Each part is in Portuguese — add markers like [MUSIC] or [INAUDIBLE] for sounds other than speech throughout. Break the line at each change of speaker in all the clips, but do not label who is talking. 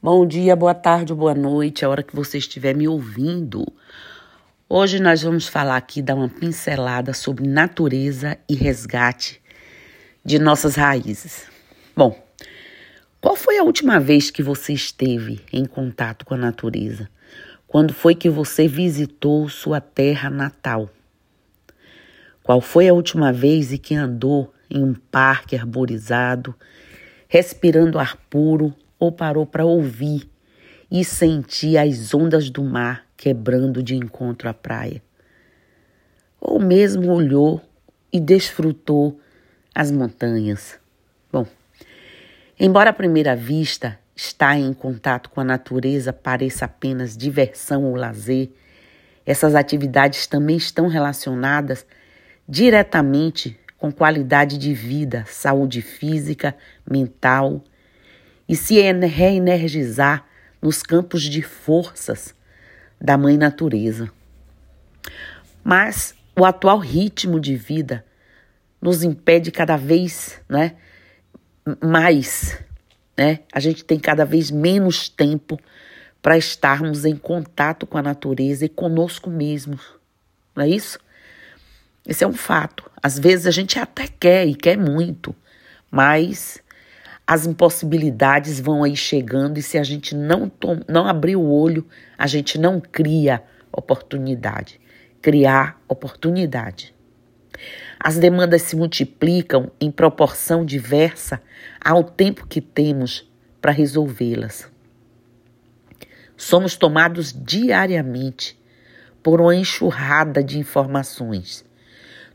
Bom dia, boa tarde, boa noite, a hora que você estiver me ouvindo. Hoje nós vamos falar aqui, dar uma pincelada sobre natureza e resgate de nossas raízes. Bom, qual foi a última vez que você esteve em contato com a natureza? Quando foi que você visitou sua terra natal? Qual foi a última vez em que andou em um parque arborizado, respirando ar puro ou parou para ouvir e sentir as ondas do mar quebrando de encontro à praia. Ou mesmo olhou e desfrutou as montanhas. Bom, embora à primeira vista estar em contato com a natureza pareça apenas diversão ou lazer, essas atividades também estão relacionadas diretamente com qualidade de vida, saúde física, mental e se reenergizar nos campos de forças da mãe natureza. Mas o atual ritmo de vida nos impede cada vez, né, mais, né? A gente tem cada vez menos tempo para estarmos em contato com a natureza e conosco mesmos. Não é isso? Esse é um fato. Às vezes a gente até quer e quer muito, mas as impossibilidades vão aí chegando e se a gente não, não abrir o olho, a gente não cria oportunidade. Criar oportunidade. As demandas se multiplicam em proporção diversa ao tempo que temos para resolvê-las. Somos tomados diariamente por uma enxurrada de informações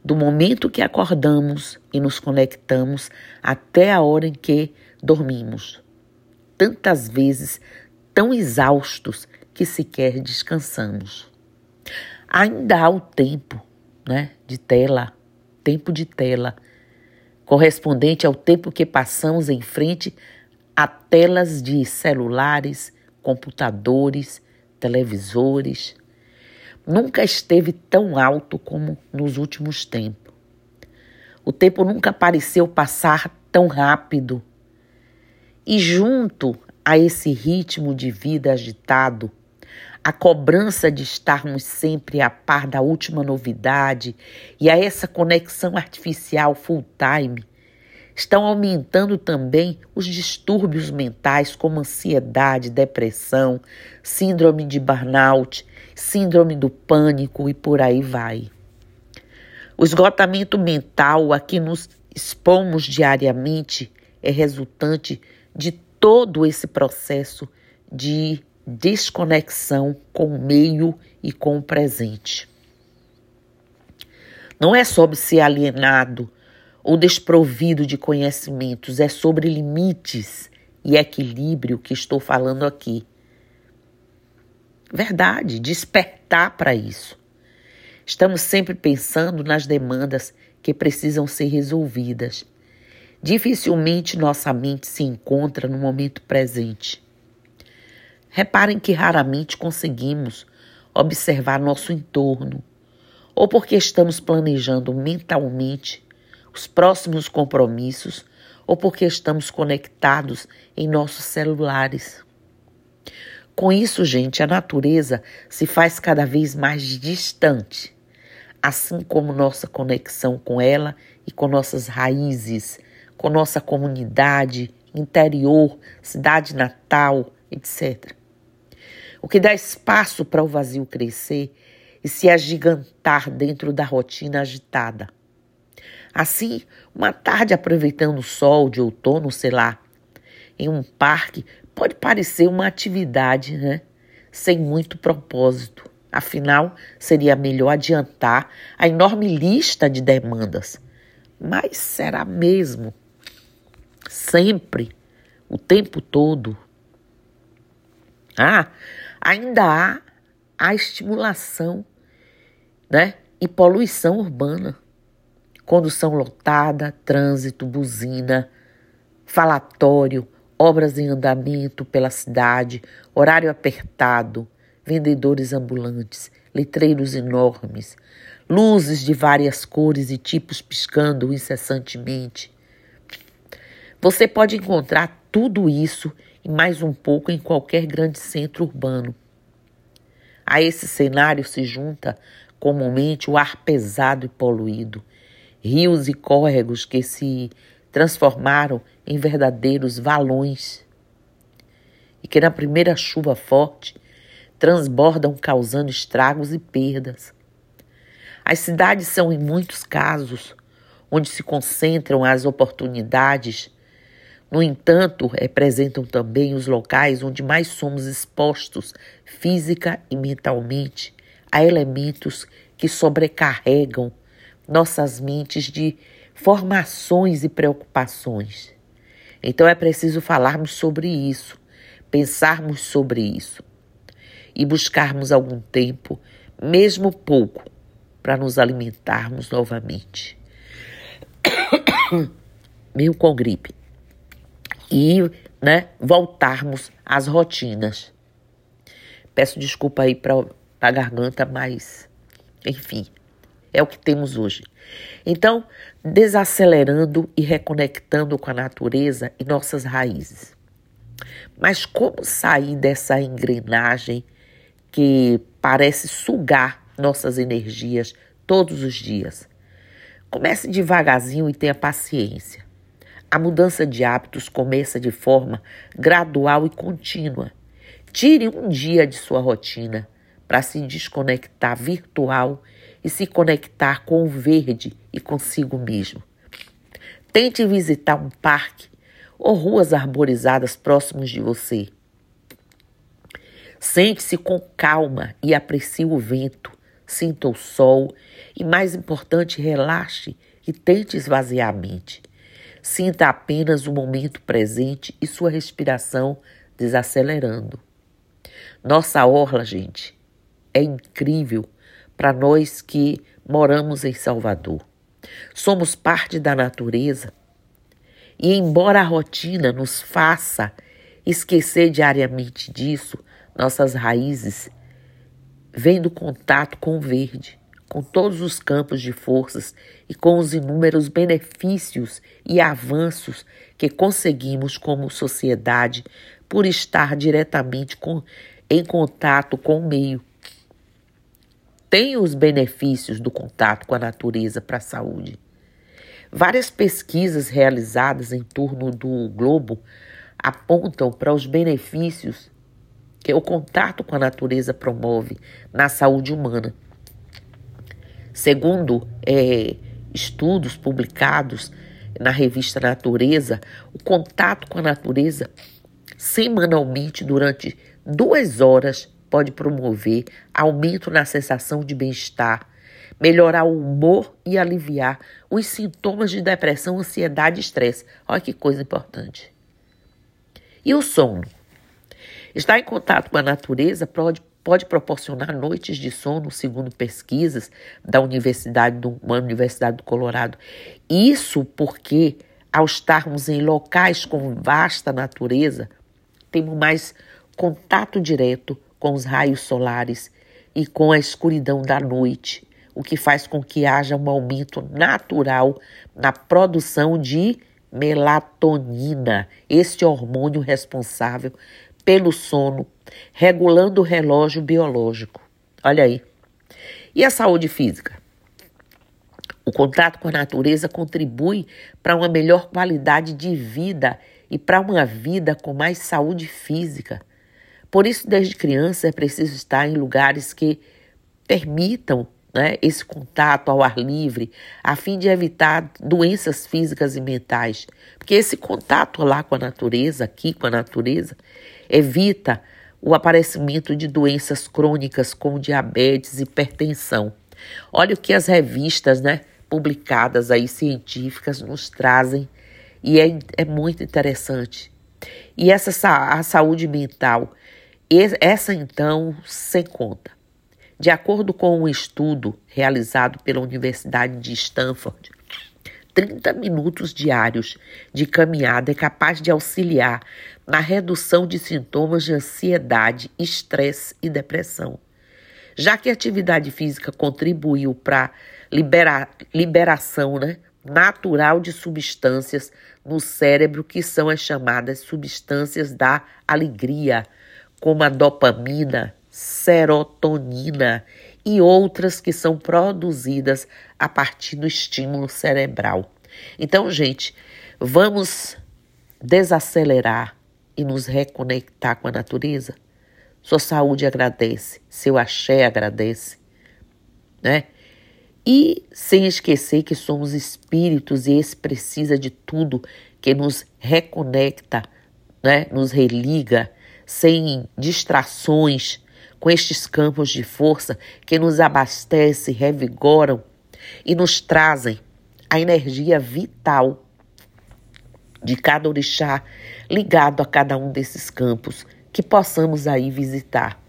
do momento que acordamos e nos conectamos até a hora em que dormimos. Tantas vezes tão exaustos que sequer descansamos. Ainda há o tempo, né, de tela, tempo de tela, correspondente ao tempo que passamos em frente a telas de celulares, computadores, televisores, nunca esteve tão alto como nos últimos tempos. O tempo nunca pareceu passar tão rápido. E junto a esse ritmo de vida agitado, a cobrança de estarmos sempre a par da última novidade e a essa conexão artificial full time, estão aumentando também os distúrbios mentais como ansiedade, depressão, síndrome de burnout, síndrome do pânico e por aí vai. O esgotamento mental a que nos expomos diariamente é resultante de todo esse processo de desconexão com o meio e com o presente. Não é sobre ser alienado ou desprovido de conhecimentos, é sobre limites e equilíbrio que estou falando aqui. Verdade, despertar para isso. Estamos sempre pensando nas demandas que precisam ser resolvidas. Dificilmente nossa mente se encontra no momento presente. Reparem que raramente conseguimos observar nosso entorno, ou porque estamos planejando mentalmente os próximos compromissos ou porque estamos conectados em nossos celulares. Com isso, gente, a natureza se faz cada vez mais distante, assim como nossa conexão com ela e com nossas raízes, com nossa comunidade, interior, cidade natal, etc. O que dá espaço para o vazio crescer e se agigantar dentro da rotina agitada. Assim, uma tarde aproveitando o sol de outono, sei lá, em um parque, pode parecer uma atividade, né? Sem muito propósito. Afinal, seria melhor adiantar a enorme lista de demandas. Mas será mesmo? Sempre, o tempo todo. Ah, ainda há a estimulação, né? E poluição urbana condução lotada, trânsito, buzina, falatório, obras em andamento pela cidade, horário apertado, vendedores ambulantes, letreiros enormes, luzes de várias cores e tipos piscando incessantemente. Você pode encontrar tudo isso e mais um pouco em qualquer grande centro urbano. A esse cenário se junta comumente o ar pesado e poluído, rios e córregos que se transformaram em verdadeiros valões e que na primeira chuva forte transbordam causando estragos e perdas. As cidades são, em muitos casos, onde se concentram as oportunidades. No entanto, representam também os locais onde mais somos expostos física e mentalmente a elementos que sobrecarregam nossas mentes de formações e preocupações. Então é preciso falarmos sobre isso, pensarmos sobre isso e buscarmos algum tempo, mesmo pouco, para nos alimentarmos novamente. [COUGHS] Meio com gripe. E né, voltarmos às rotinas. Peço desculpa aí para a garganta, mas enfim, é o que temos hoje. Então, desacelerando e reconectando com a natureza e nossas raízes. Mas como sair dessa engrenagem que parece sugar nossas energias todos os dias? Comece devagarzinho e tenha paciência. A mudança de hábitos começa de forma gradual e contínua. Tire um dia de sua rotina para se desconectar virtual e se conectar com o verde e consigo mesmo. Tente visitar um parque ou ruas arborizadas próximos de você. Sente-se com calma e aprecie o vento, sinta o sol e, mais importante, relaxe e tente esvaziar a mente. Sinta apenas o momento presente e sua respiração desacelerando. Nossa orla, gente, é incrível para nós que moramos em Salvador. Somos parte da natureza e, embora a rotina nos faça esquecer diariamente disso, nossas raízes vêm do contato com o verde, com todos os campos de forças e com os inúmeros benefícios e avanços que conseguimos como sociedade por estar diretamente com, em contato com o meio tem os benefícios do contato com a natureza para a saúde. Várias pesquisas realizadas em torno do globo apontam para os benefícios que o contato com a natureza promove na saúde humana. Segundo é, estudos publicados na revista Natureza, o contato com a natureza semanalmente durante duas horas pode promover aumento na sensação de bem-estar, melhorar o humor e aliviar os sintomas de depressão, ansiedade e estresse. Olha que coisa importante. E o sono? Estar em contato com a natureza pode, pode proporcionar noites de sono, segundo pesquisas da Universidade do, uma Universidade do Colorado. Isso porque, ao estarmos em locais com vasta natureza, temos mais contato direto com os raios solares e com a escuridão da noite, o que faz com que haja um aumento natural na produção de melatonina, este hormônio responsável pelo sono, regulando o relógio biológico. Olha aí. E a saúde física? O contato com a natureza contribui para uma melhor qualidade de vida e para uma vida com mais saúde física. Por isso, desde criança, é preciso estar em lugares que permitam né, esse contato ao ar livre, a fim de evitar doenças físicas e mentais. Porque esse contato lá com a natureza, aqui com a natureza, evita o aparecimento de doenças crônicas como diabetes e hipertensão. Olha o que as revistas né, publicadas aí, científicas, nos trazem e é, é muito interessante. E essa a saúde mental essa, então, sem conta. De acordo com um estudo realizado pela Universidade de Stanford, 30 minutos diários de caminhada é capaz de auxiliar na redução de sintomas de ansiedade, estresse e depressão. Já que a atividade física contribuiu para a libera, liberação né, natural de substâncias no cérebro que são as chamadas substâncias da alegria, como a dopamina, serotonina e outras que são produzidas a partir do estímulo cerebral. Então, gente, vamos desacelerar e nos reconectar com a natureza? Sua saúde agradece, seu axé agradece, né? E sem esquecer que somos espíritos e esse precisa de tudo que nos reconecta, né? nos religa, sem distrações, com estes campos de força que nos abastecem, revigoram e nos trazem a energia vital de cada orixá ligado a cada um desses campos que possamos aí visitar.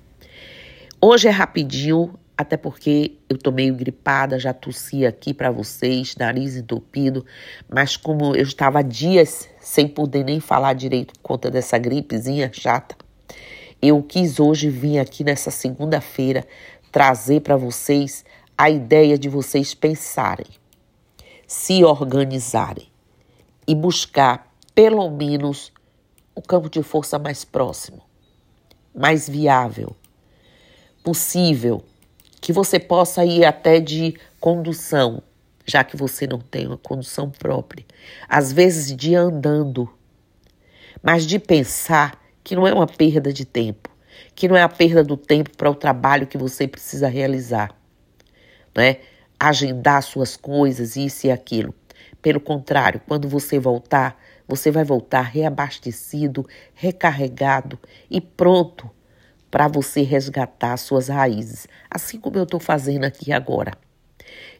Hoje é rapidinho, até porque eu tô meio gripada, já tossi aqui para vocês, nariz entupido, mas como eu estava dias sem poder nem falar direito por conta dessa gripezinha chata, eu quis hoje vir aqui nessa segunda-feira trazer para vocês a ideia de vocês pensarem, se organizarem e buscar pelo menos o campo de força mais próximo mais viável possível, que você possa ir até de condução, já que você não tem uma condução própria, às vezes de andando, mas de pensar que não é uma perda de tempo, que não é a perda do tempo para o trabalho que você precisa realizar, né? Agendar suas coisas, isso e aquilo. Pelo contrário, quando você voltar, você vai voltar reabastecido, recarregado e pronto para você resgatar suas raízes, assim como eu estou fazendo aqui agora.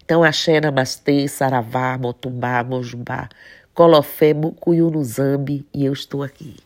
Então, axé, namastê, saravá, motumbá, mojubá, colofé, mucuyunuzambi e eu estou aqui.